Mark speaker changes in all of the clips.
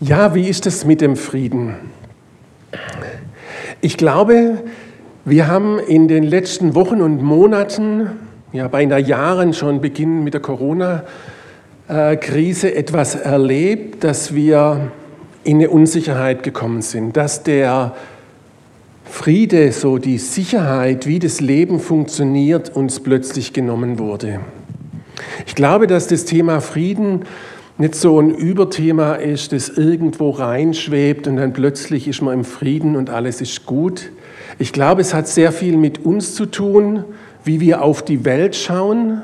Speaker 1: Ja, wie ist es mit dem Frieden? Ich glaube, wir haben in den letzten Wochen und Monaten, ja beinahe Jahren schon beginnen mit der Corona-Krise, etwas erlebt, dass wir in eine Unsicherheit gekommen sind, dass der Friede, so die Sicherheit, wie das Leben funktioniert, uns plötzlich genommen wurde. Ich glaube, dass das Thema Frieden nicht so ein Überthema ist, das irgendwo reinschwebt und dann plötzlich ist man im Frieden und alles ist gut. Ich glaube, es hat sehr viel mit uns zu tun, wie wir auf die Welt schauen,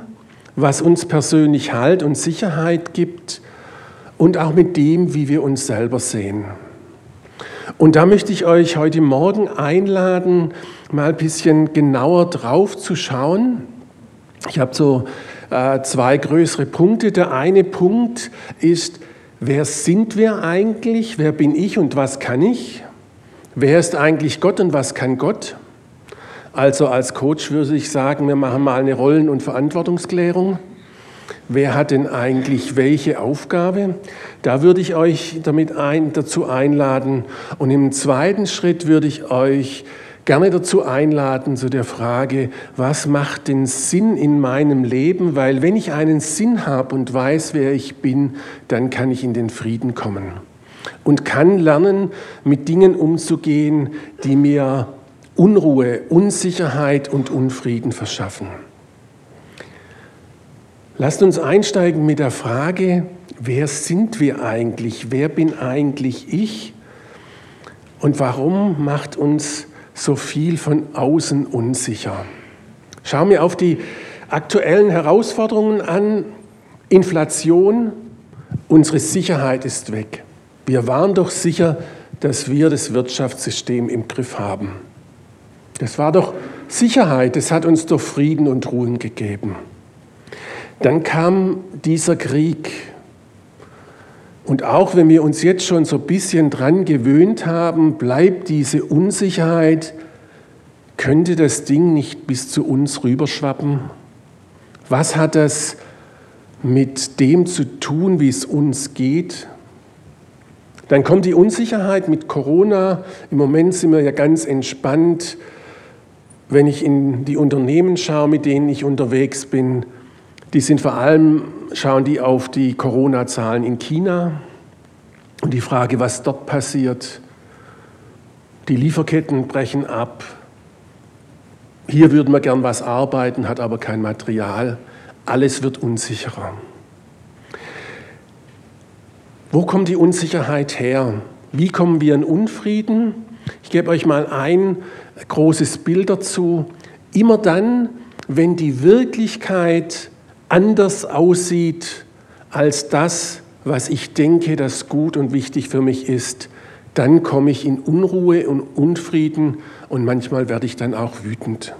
Speaker 1: was uns persönlich Halt und Sicherheit gibt und auch mit dem, wie wir uns selber sehen. Und da möchte ich euch heute Morgen einladen, mal ein bisschen genauer drauf zu schauen. Ich habe so äh, zwei größere Punkte. Der eine Punkt ist, wer sind wir eigentlich? Wer bin ich und was kann ich? Wer ist eigentlich Gott und was kann Gott? Also als Coach würde ich sagen, wir machen mal eine Rollen- und Verantwortungsklärung. Wer hat denn eigentlich welche Aufgabe? Da würde ich euch damit ein, dazu einladen. Und im zweiten Schritt würde ich euch gerne dazu einladen zu der Frage, was macht den Sinn in meinem Leben? Weil wenn ich einen Sinn habe und weiß, wer ich bin, dann kann ich in den Frieden kommen und kann lernen, mit Dingen umzugehen, die mir Unruhe, Unsicherheit und Unfrieden verschaffen. Lasst uns einsteigen mit der Frage, wer sind wir eigentlich? Wer bin eigentlich ich? Und warum macht uns so viel von außen unsicher. Schau mir auf die aktuellen Herausforderungen an. Inflation, unsere Sicherheit ist weg. Wir waren doch sicher, dass wir das Wirtschaftssystem im Griff haben. Das war doch Sicherheit, das hat uns doch Frieden und Ruhen gegeben. Dann kam dieser Krieg. Und auch wenn wir uns jetzt schon so ein bisschen dran gewöhnt haben, bleibt diese Unsicherheit, könnte das Ding nicht bis zu uns rüberschwappen? Was hat das mit dem zu tun, wie es uns geht? Dann kommt die Unsicherheit mit Corona. Im Moment sind wir ja ganz entspannt. Wenn ich in die Unternehmen schaue, mit denen ich unterwegs bin, die sind vor allem, schauen die auf die Corona-Zahlen in China und die Frage, was dort passiert. Die Lieferketten brechen ab. Hier würden wir gern was arbeiten, hat aber kein Material. Alles wird unsicherer. Wo kommt die Unsicherheit her? Wie kommen wir in Unfrieden? Ich gebe euch mal ein großes Bild dazu. Immer dann, wenn die Wirklichkeit anders aussieht als das, was ich denke, das gut und wichtig für mich ist, dann komme ich in Unruhe und Unfrieden und manchmal werde ich dann auch wütend.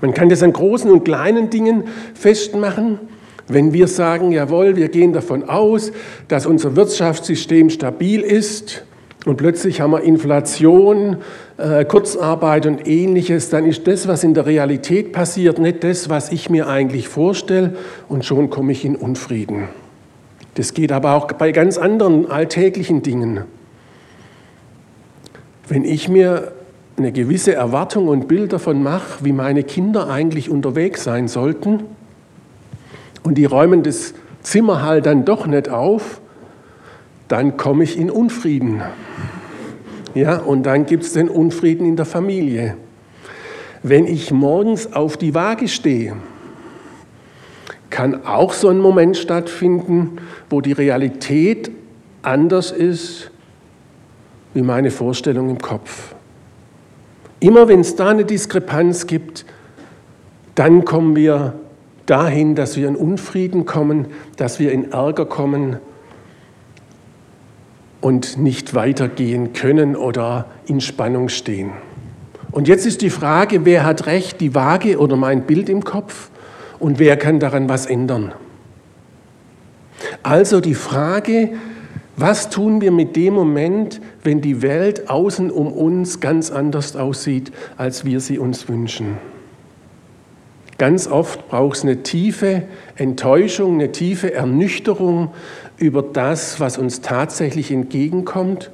Speaker 1: Man kann das an großen und kleinen Dingen festmachen. Wenn wir sagen, jawohl, wir gehen davon aus, dass unser Wirtschaftssystem stabil ist und plötzlich haben wir Inflation, äh, Kurzarbeit und ähnliches, dann ist das, was in der Realität passiert, nicht das, was ich mir eigentlich vorstelle und schon komme ich in Unfrieden. Das geht aber auch bei ganz anderen alltäglichen Dingen. Wenn ich mir eine gewisse Erwartung und Bild davon mache, wie meine Kinder eigentlich unterwegs sein sollten, und die räumen das Zimmer halt dann doch nicht auf, dann komme ich in Unfrieden. Ja, und dann gibt es den Unfrieden in der Familie. Wenn ich morgens auf die Waage stehe, kann auch so ein Moment stattfinden, wo die Realität anders ist wie meine Vorstellung im Kopf. Immer wenn es da eine Diskrepanz gibt, dann kommen wir dahin, dass wir in Unfrieden kommen, dass wir in Ärger kommen und nicht weitergehen können oder in Spannung stehen. Und jetzt ist die Frage, wer hat recht, die Waage oder mein Bild im Kopf und wer kann daran was ändern? Also die Frage, was tun wir mit dem Moment, wenn die Welt außen um uns ganz anders aussieht, als wir sie uns wünschen? Ganz oft braucht es eine tiefe Enttäuschung, eine tiefe Ernüchterung über das, was uns tatsächlich entgegenkommt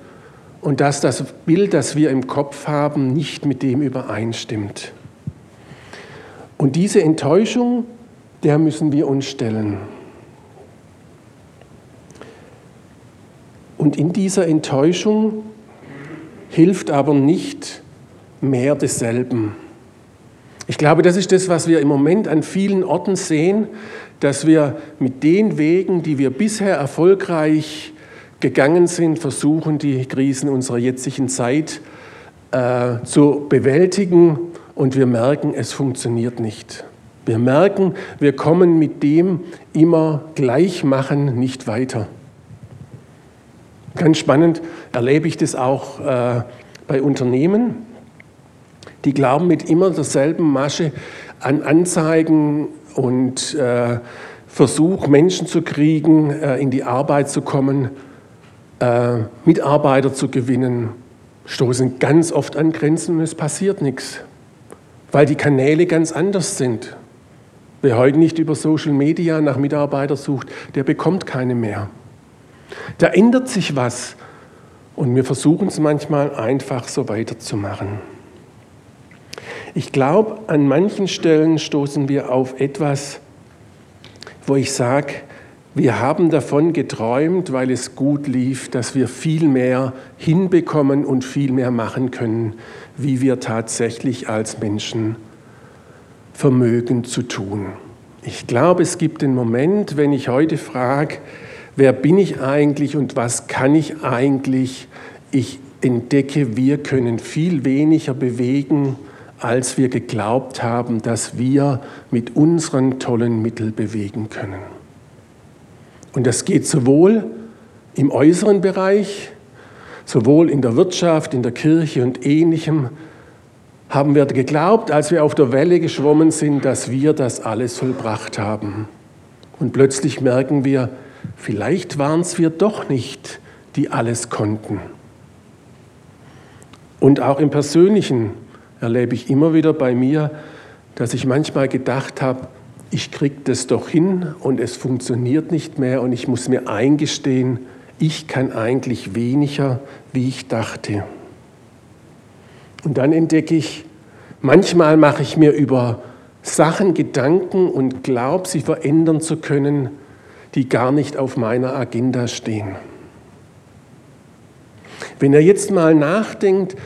Speaker 1: und dass das Bild, das wir im Kopf haben, nicht mit dem übereinstimmt. Und diese Enttäuschung, der müssen wir uns stellen. Und in dieser Enttäuschung hilft aber nicht mehr desselben. Ich glaube, das ist das, was wir im Moment an vielen Orten sehen, dass wir mit den Wegen, die wir bisher erfolgreich gegangen sind, versuchen, die Krisen unserer jetzigen Zeit äh, zu bewältigen und wir merken, es funktioniert nicht. Wir merken, wir kommen mit dem immer gleich machen nicht weiter. Ganz spannend erlebe ich das auch äh, bei Unternehmen die glauben mit immer derselben Masche an Anzeigen und äh, Versuch, Menschen zu kriegen, äh, in die Arbeit zu kommen, äh, Mitarbeiter zu gewinnen, stoßen ganz oft an Grenzen und es passiert nichts, weil die Kanäle ganz anders sind. Wer heute nicht über Social Media nach Mitarbeitern sucht, der bekommt keine mehr. Da ändert sich was und wir versuchen es manchmal einfach so weiterzumachen. Ich glaube, an manchen Stellen stoßen wir auf etwas, wo ich sage, wir haben davon geträumt, weil es gut lief, dass wir viel mehr hinbekommen und viel mehr machen können, wie wir tatsächlich als Menschen vermögen zu tun. Ich glaube, es gibt den Moment, wenn ich heute frage, wer bin ich eigentlich und was kann ich eigentlich, ich entdecke, wir können viel weniger bewegen, als wir geglaubt haben, dass wir mit unseren tollen Mitteln bewegen können. Und das geht sowohl im äußeren Bereich, sowohl in der Wirtschaft, in der Kirche und ähnlichem, haben wir geglaubt, als wir auf der Welle geschwommen sind, dass wir das alles vollbracht haben. Und plötzlich merken wir, vielleicht waren es wir doch nicht, die alles konnten. Und auch im persönlichen erlebe ich immer wieder bei mir, dass ich manchmal gedacht habe, ich kriege das doch hin und es funktioniert nicht mehr und ich muss mir eingestehen, ich kann eigentlich weniger, wie ich dachte. Und dann entdecke ich, manchmal mache ich mir über Sachen Gedanken und glaube, sie verändern zu können, die gar nicht auf meiner Agenda stehen. Wenn ihr jetzt mal nachdenkt,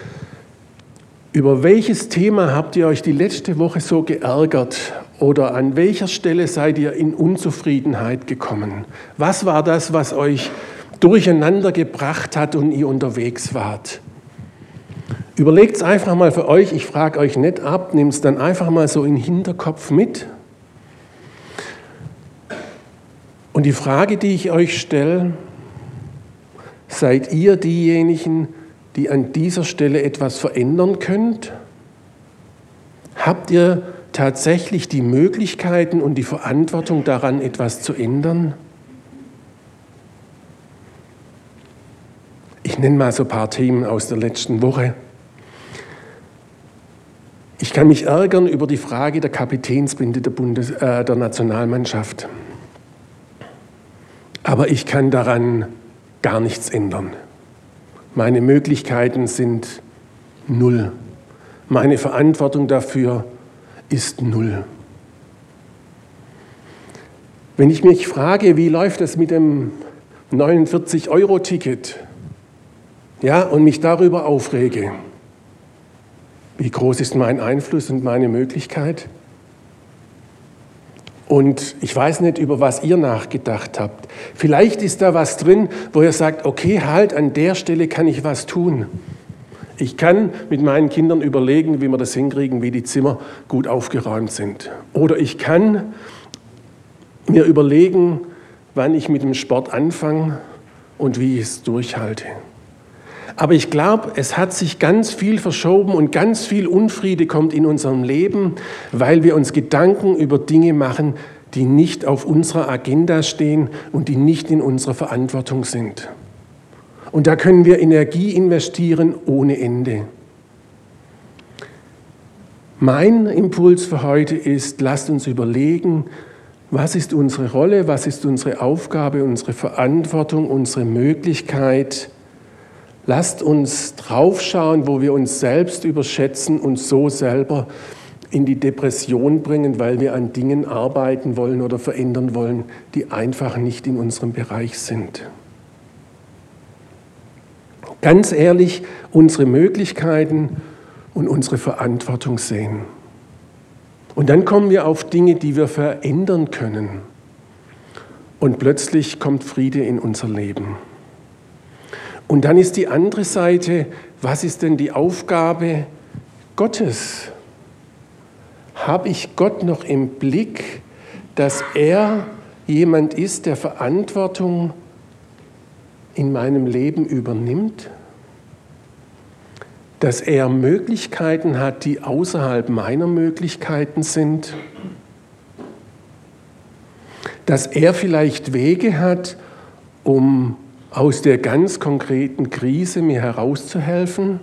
Speaker 1: über welches Thema habt ihr euch die letzte Woche so geärgert oder an welcher Stelle seid ihr in Unzufriedenheit gekommen? Was war das, was euch durcheinander gebracht hat und ihr unterwegs wart? Überlegt es einfach mal für euch, ich frage euch nicht ab, nehmt es dann einfach mal so in den Hinterkopf mit. Und die Frage, die ich euch stelle, seid ihr diejenigen, die an dieser Stelle etwas verändern könnt? Habt ihr tatsächlich die Möglichkeiten und die Verantwortung daran, etwas zu ändern? Ich nenne mal so ein paar Themen aus der letzten Woche. Ich kann mich ärgern über die Frage der Kapitänsbinde der, Bundes äh, der Nationalmannschaft. Aber ich kann daran gar nichts ändern. Meine Möglichkeiten sind null. Meine Verantwortung dafür ist null. Wenn ich mich frage, wie läuft es mit dem 49-Euro-Ticket, ja, und mich darüber aufrege, wie groß ist mein Einfluss und meine Möglichkeit? Und ich weiß nicht, über was ihr nachgedacht habt. Vielleicht ist da was drin, wo ihr sagt, okay, halt, an der Stelle kann ich was tun. Ich kann mit meinen Kindern überlegen, wie wir das hinkriegen, wie die Zimmer gut aufgeräumt sind. Oder ich kann mir überlegen, wann ich mit dem Sport anfange und wie ich es durchhalte. Aber ich glaube, es hat sich ganz viel verschoben und ganz viel Unfriede kommt in unserem Leben, weil wir uns Gedanken über Dinge machen, die nicht auf unserer Agenda stehen und die nicht in unserer Verantwortung sind. Und da können wir Energie investieren ohne Ende. Mein Impuls für heute ist, lasst uns überlegen, Was ist unsere Rolle, was ist unsere Aufgabe, unsere Verantwortung, unsere Möglichkeit? Lasst uns draufschauen, wo wir uns selbst überschätzen und so selber in die Depression bringen, weil wir an Dingen arbeiten wollen oder verändern wollen, die einfach nicht in unserem Bereich sind. Ganz ehrlich, unsere Möglichkeiten und unsere Verantwortung sehen. Und dann kommen wir auf Dinge, die wir verändern können. Und plötzlich kommt Friede in unser Leben. Und dann ist die andere Seite, was ist denn die Aufgabe Gottes? Habe ich Gott noch im Blick, dass er jemand ist, der Verantwortung in meinem Leben übernimmt? Dass er Möglichkeiten hat, die außerhalb meiner Möglichkeiten sind? Dass er vielleicht Wege hat, um aus der ganz konkreten Krise mir herauszuhelfen?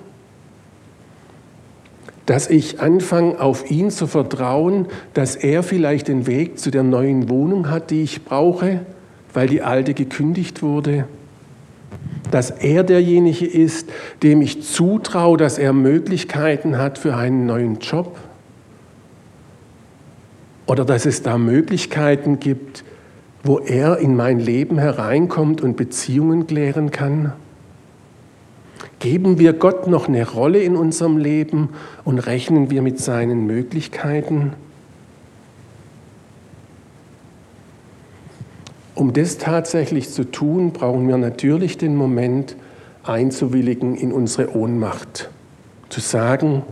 Speaker 1: dass ich anfange, auf ihn zu vertrauen, dass er vielleicht den Weg zu der neuen Wohnung hat, die ich brauche, weil die alte gekündigt wurde. Dass er derjenige ist, dem ich zutraue, dass er Möglichkeiten hat für einen neuen Job. Oder dass es da Möglichkeiten gibt, wo er in mein Leben hereinkommt und Beziehungen klären kann. Geben wir Gott noch eine Rolle in unserem Leben und rechnen wir mit seinen Möglichkeiten? Um das tatsächlich zu tun, brauchen wir natürlich den Moment einzuwilligen in unsere Ohnmacht. Zu sagen,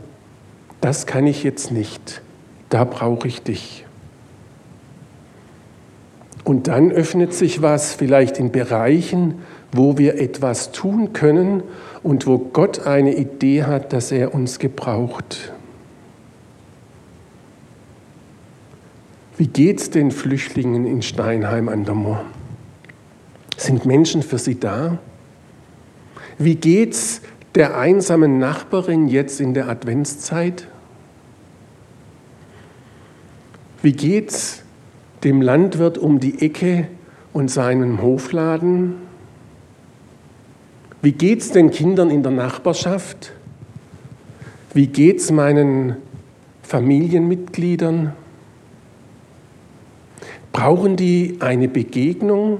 Speaker 1: das kann ich jetzt nicht, da brauche ich dich. Und dann öffnet sich was vielleicht in Bereichen, wo wir etwas tun können und wo Gott eine Idee hat, dass er uns gebraucht. Wie geht es den Flüchtlingen in Steinheim an der Moor? Sind Menschen für sie da? Wie geht es der einsamen Nachbarin jetzt in der Adventszeit? Wie geht es dem Landwirt um die Ecke und seinem Hofladen? Wie geht es den Kindern in der Nachbarschaft? Wie geht es meinen Familienmitgliedern? Brauchen die eine Begegnung?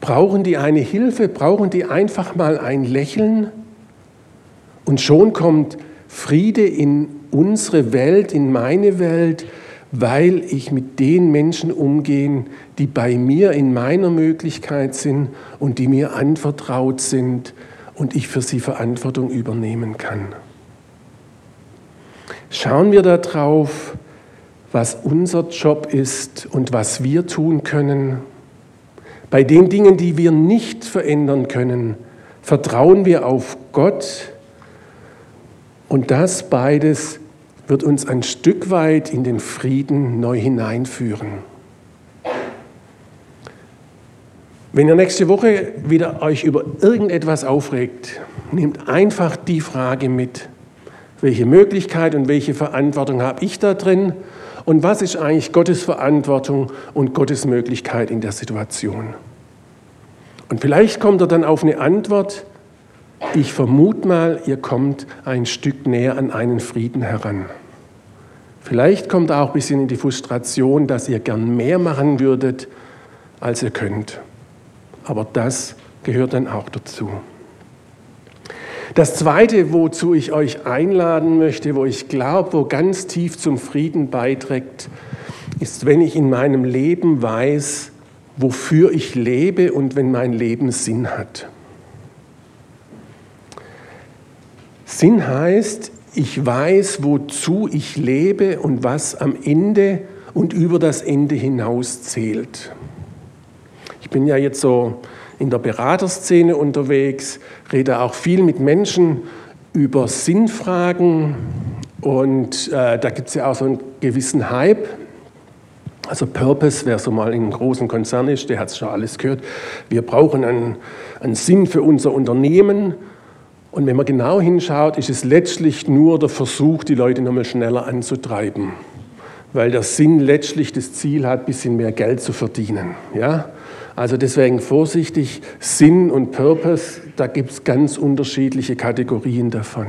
Speaker 1: Brauchen die eine Hilfe? Brauchen die einfach mal ein Lächeln? Und schon kommt Friede in unsere Welt, in meine Welt, weil ich mit den Menschen umgehe, die bei mir in meiner Möglichkeit sind und die mir anvertraut sind und ich für sie Verantwortung übernehmen kann. Schauen wir darauf, was unser Job ist und was wir tun können. Bei den Dingen, die wir nicht verändern können, vertrauen wir auf Gott und das beides wird uns ein Stück weit in den Frieden neu hineinführen. Wenn ihr nächste Woche wieder euch über irgendetwas aufregt, nehmt einfach die Frage mit, welche Möglichkeit und welche Verantwortung habe ich da drin und was ist eigentlich Gottes Verantwortung und Gottes Möglichkeit in der Situation. Und vielleicht kommt er dann auf eine Antwort, ich vermute mal, ihr kommt ein Stück näher an einen Frieden heran. Vielleicht kommt auch ein bisschen in die Frustration, dass ihr gern mehr machen würdet, als ihr könnt. Aber das gehört dann auch dazu. Das Zweite, wozu ich euch einladen möchte, wo ich glaube, wo ganz tief zum Frieden beiträgt, ist, wenn ich in meinem Leben weiß, wofür ich lebe und wenn mein Leben Sinn hat. Sinn heißt, ich weiß, wozu ich lebe und was am Ende und über das Ende hinaus zählt. Ich bin ja jetzt so in der Beraterszene unterwegs, rede auch viel mit Menschen über Sinnfragen und äh, da gibt es ja auch so einen gewissen Hype. Also Purpose, wer so mal in einem großen Konzern ist, der hat es schon alles gehört. Wir brauchen einen, einen Sinn für unser Unternehmen und wenn man genau hinschaut, ist es letztlich nur der Versuch, die Leute nochmal schneller anzutreiben. weil der Sinn letztlich das Ziel hat, ein bisschen mehr Geld zu verdienen. Ja? Also deswegen vorsichtig, Sinn und Purpose, da gibt es ganz unterschiedliche Kategorien davon.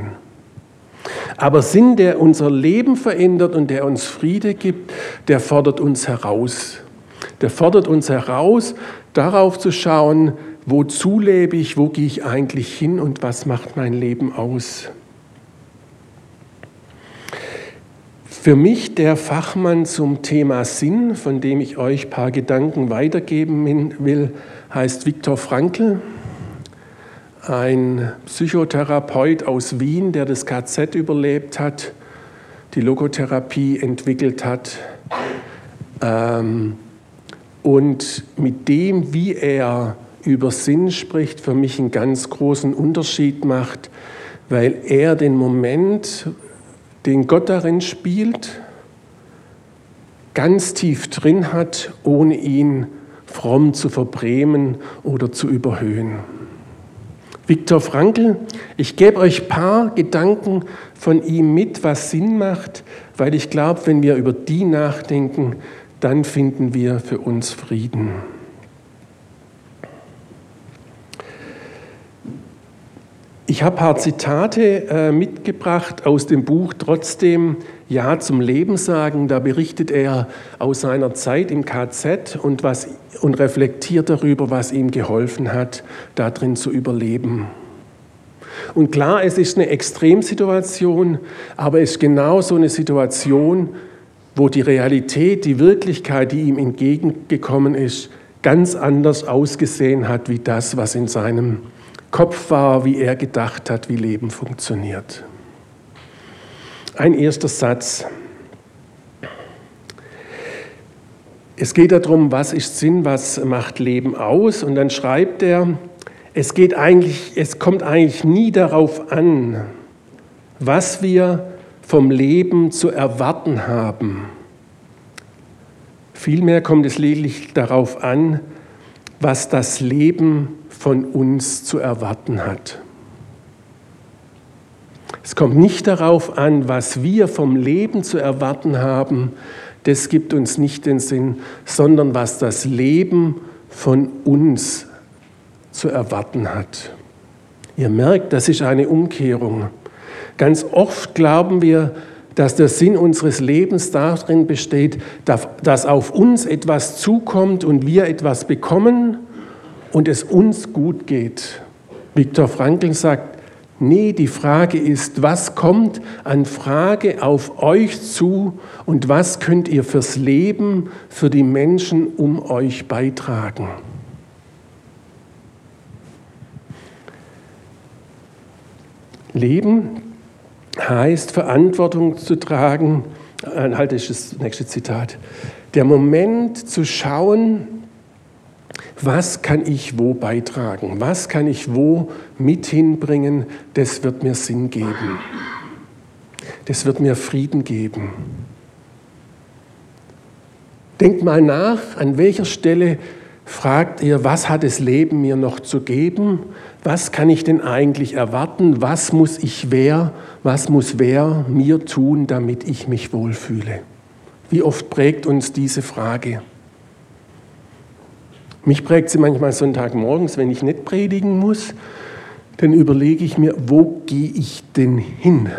Speaker 1: Aber Sinn, der unser Leben verändert und der uns Friede gibt, der fordert uns heraus. Der fordert uns heraus, darauf zu schauen, wozu lebe ich, wo gehe ich eigentlich hin und was macht mein Leben aus. Für mich der Fachmann zum Thema Sinn, von dem ich euch ein paar Gedanken weitergeben will, heißt Viktor Frankl, ein Psychotherapeut aus Wien, der das KZ überlebt hat, die Logotherapie entwickelt hat ähm, und mit dem, wie er über Sinn spricht, für mich einen ganz großen Unterschied macht, weil er den Moment, den Gott darin spielt, ganz tief drin hat, ohne ihn fromm zu verbrämen oder zu überhöhen. Viktor Frankl, ich gebe euch ein paar Gedanken von ihm mit, was Sinn macht, weil ich glaube, wenn wir über die nachdenken, dann finden wir für uns Frieden. Ich habe ein paar Zitate äh, mitgebracht aus dem Buch Trotzdem Ja zum Leben sagen. Da berichtet er aus seiner Zeit im KZ und, was, und reflektiert darüber, was ihm geholfen hat, darin zu überleben. Und klar, es ist eine Extremsituation, aber es ist genau so eine Situation, wo die Realität, die Wirklichkeit, die ihm entgegengekommen ist, ganz anders ausgesehen hat wie das, was in seinem Kopf war, wie er gedacht hat, wie Leben funktioniert. Ein erster Satz. Es geht darum, was ist Sinn, was macht Leben aus? Und dann schreibt er, es, geht eigentlich, es kommt eigentlich nie darauf an, was wir vom Leben zu erwarten haben. Vielmehr kommt es lediglich darauf an, was das Leben von uns zu erwarten hat. Es kommt nicht darauf an, was wir vom Leben zu erwarten haben, das gibt uns nicht den Sinn, sondern was das Leben von uns zu erwarten hat. Ihr merkt, das ist eine Umkehrung. Ganz oft glauben wir, dass der Sinn unseres Lebens darin besteht, dass auf uns etwas zukommt und wir etwas bekommen und es uns gut geht. Viktor Frankl sagt, nee, die Frage ist, was kommt an Frage auf euch zu und was könnt ihr fürs Leben, für die Menschen um euch beitragen? Leben heißt Verantwortung zu tragen, äh, halt ist das nächste Zitat, der Moment zu schauen, was kann ich wo beitragen? Was kann ich wo mit hinbringen? Das wird mir Sinn geben. Das wird mir Frieden geben. Denkt mal nach, an welcher Stelle fragt ihr, was hat das Leben mir noch zu geben? Was kann ich denn eigentlich erwarten? Was muss ich wer, was muss wer mir tun, damit ich mich wohlfühle? Wie oft prägt uns diese Frage? Mich prägt sie manchmal Sonntagmorgens, wenn ich nicht predigen muss, dann überlege ich mir, wo gehe ich denn hin?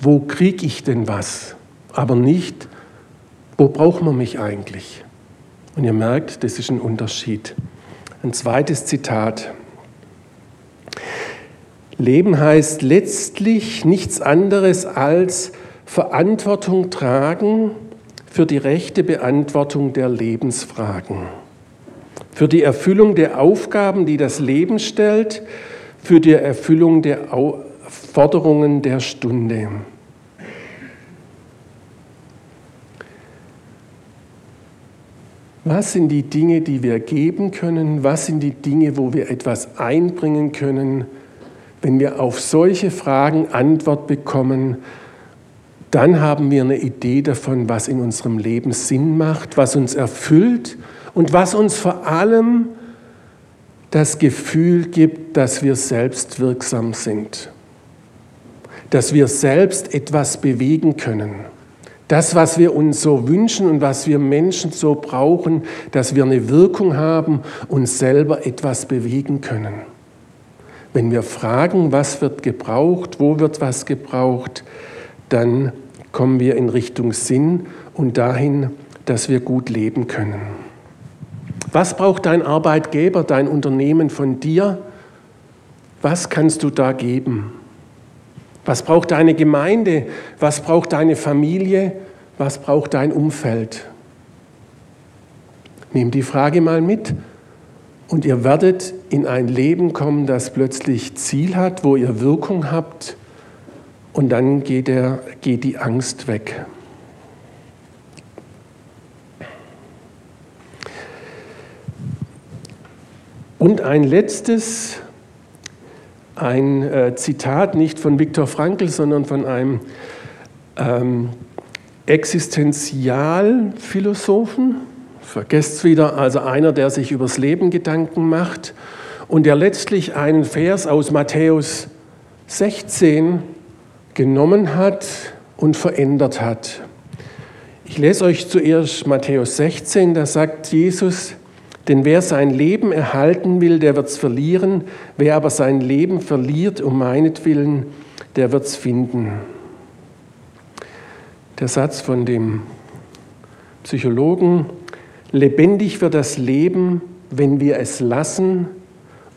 Speaker 1: Wo kriege ich denn was? Aber nicht, wo braucht man mich eigentlich? Und ihr merkt, das ist ein Unterschied. Ein zweites Zitat. Leben heißt letztlich nichts anderes als Verantwortung tragen für die rechte Beantwortung der Lebensfragen für die Erfüllung der Aufgaben, die das Leben stellt, für die Erfüllung der Forderungen der Stunde. Was sind die Dinge, die wir geben können? Was sind die Dinge, wo wir etwas einbringen können? Wenn wir auf solche Fragen Antwort bekommen, dann haben wir eine Idee davon, was in unserem Leben Sinn macht, was uns erfüllt und was uns vor allem das Gefühl gibt, dass wir selbst wirksam sind, dass wir selbst etwas bewegen können, Das, was wir uns so wünschen und was wir Menschen so brauchen, dass wir eine Wirkung haben und selber etwas bewegen können. Wenn wir fragen, was wird gebraucht, wo wird was gebraucht, dann kommen wir in Richtung Sinn und dahin, dass wir gut leben können. Was braucht dein Arbeitgeber, dein Unternehmen von dir? Was kannst du da geben? Was braucht deine Gemeinde? Was braucht deine Familie? Was braucht dein Umfeld? Nimm die Frage mal mit und ihr werdet in ein Leben kommen, das plötzlich Ziel hat, wo ihr Wirkung habt und dann geht, der, geht die Angst weg. Und ein letztes, ein äh, Zitat nicht von Viktor Frankl, sondern von einem ähm, Existenzialphilosophen, vergesst es wieder, also einer, der sich übers Leben Gedanken macht und der letztlich einen Vers aus Matthäus 16 genommen hat und verändert hat. Ich lese euch zuerst Matthäus 16, da sagt Jesus, denn wer sein Leben erhalten will, der wird es verlieren. Wer aber sein Leben verliert um meinetwillen, der wird es finden. Der Satz von dem Psychologen, lebendig wird das Leben, wenn wir es lassen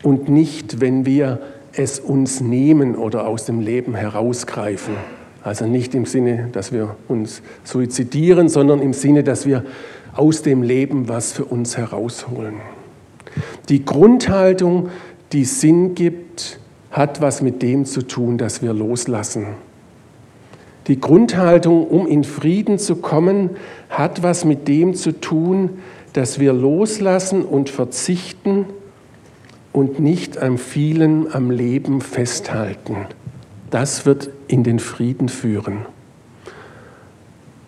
Speaker 1: und nicht, wenn wir es uns nehmen oder aus dem Leben herausgreifen. Also nicht im Sinne, dass wir uns suizidieren, sondern im Sinne, dass wir aus dem Leben was für uns herausholen. Die Grundhaltung, die Sinn gibt, hat was mit dem zu tun, dass wir loslassen. Die Grundhaltung, um in Frieden zu kommen, hat was mit dem zu tun, dass wir loslassen und verzichten und nicht am vielen, am Leben festhalten. Das wird in den Frieden führen.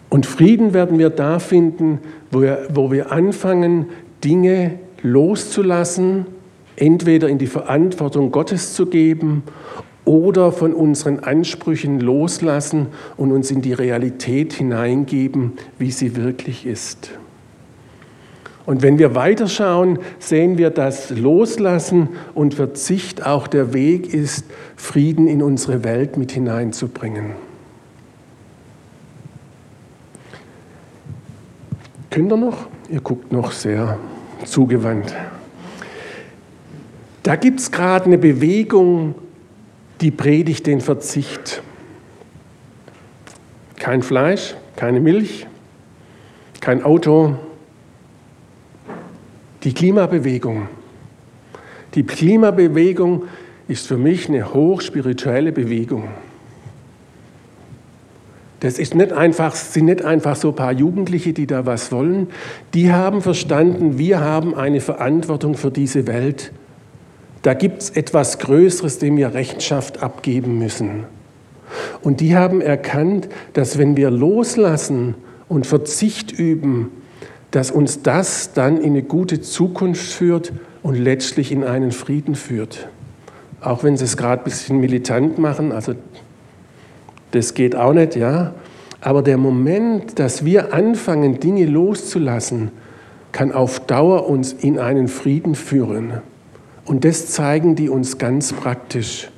Speaker 1: Und Frieden werden wir da finden, wo wir, wo wir anfangen, Dinge loszulassen, entweder in die Verantwortung Gottes zu geben oder von unseren Ansprüchen loslassen und uns in die Realität hineingeben, wie sie wirklich ist. Und wenn wir weiterschauen, sehen wir, dass Loslassen und Verzicht auch der Weg ist, Frieden in unsere Welt mit hineinzubringen. Könnt ihr noch? Ihr guckt noch sehr zugewandt. Da gibt es gerade eine Bewegung, die predigt den Verzicht. Kein Fleisch, keine Milch, kein Auto. Die Klimabewegung. Die Klimabewegung ist für mich eine hochspirituelle Bewegung. Das ist nicht einfach, sind nicht einfach so ein paar Jugendliche, die da was wollen. Die haben verstanden, wir haben eine Verantwortung für diese Welt. Da gibt es etwas Größeres, dem wir Rechenschaft abgeben müssen. Und die haben erkannt, dass wenn wir loslassen und Verzicht üben, dass uns das dann in eine gute Zukunft führt und letztlich in einen Frieden führt. Auch wenn sie es gerade ein bisschen militant machen, also das geht auch nicht, ja. Aber der Moment, dass wir anfangen, Dinge loszulassen, kann auf Dauer uns in einen Frieden führen. Und das zeigen die uns ganz praktisch.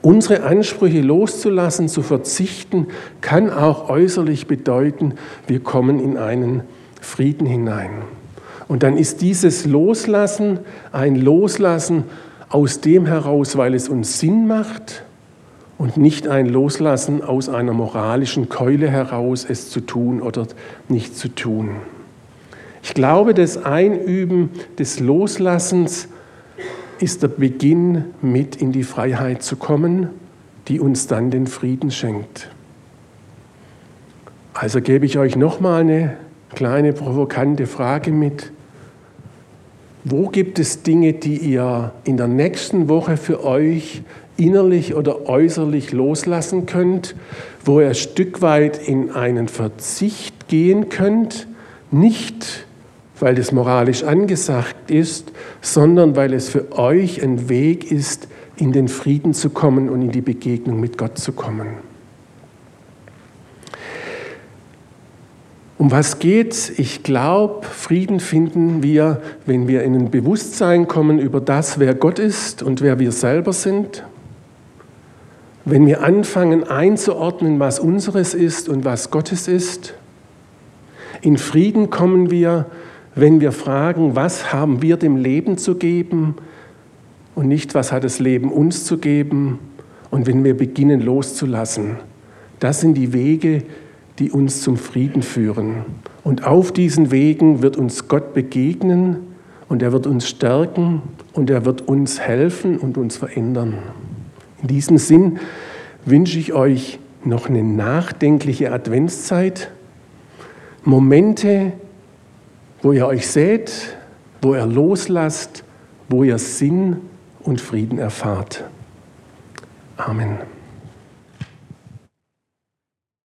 Speaker 1: Unsere Ansprüche loszulassen, zu verzichten, kann auch äußerlich bedeuten, wir kommen in einen Frieden hinein. Und dann ist dieses Loslassen ein Loslassen aus dem heraus, weil es uns Sinn macht, und nicht ein Loslassen aus einer moralischen Keule heraus, es zu tun oder nicht zu tun. Ich glaube, das Einüben des Loslassens ist der Beginn, mit in die Freiheit zu kommen, die uns dann den Frieden schenkt. Also gebe ich euch nochmal eine kleine provokante Frage mit. Wo gibt es Dinge, die ihr in der nächsten Woche für euch innerlich oder äußerlich loslassen könnt, wo ihr ein Stück weit in einen Verzicht gehen könnt, nicht weil das moralisch angesagt ist, sondern weil es für euch ein Weg ist, in den Frieden zu kommen und in die Begegnung mit Gott zu kommen. Um was geht's? Ich glaube, Frieden finden wir, wenn wir in ein Bewusstsein kommen über das, wer Gott ist und wer wir selber sind. Wenn wir anfangen einzuordnen, was unseres ist und was Gottes ist. In Frieden kommen wir, wenn wir fragen, was haben wir dem Leben zu geben und nicht, was hat das Leben uns zu geben. Und wenn wir beginnen loszulassen. Das sind die Wege, die uns zum Frieden führen. Und auf diesen Wegen wird uns Gott begegnen und er wird uns stärken und er wird uns helfen und uns verändern. In diesem Sinn wünsche ich euch noch eine nachdenkliche Adventszeit, Momente, wo ihr euch seht, wo ihr loslasst, wo ihr Sinn und Frieden erfahrt. Amen.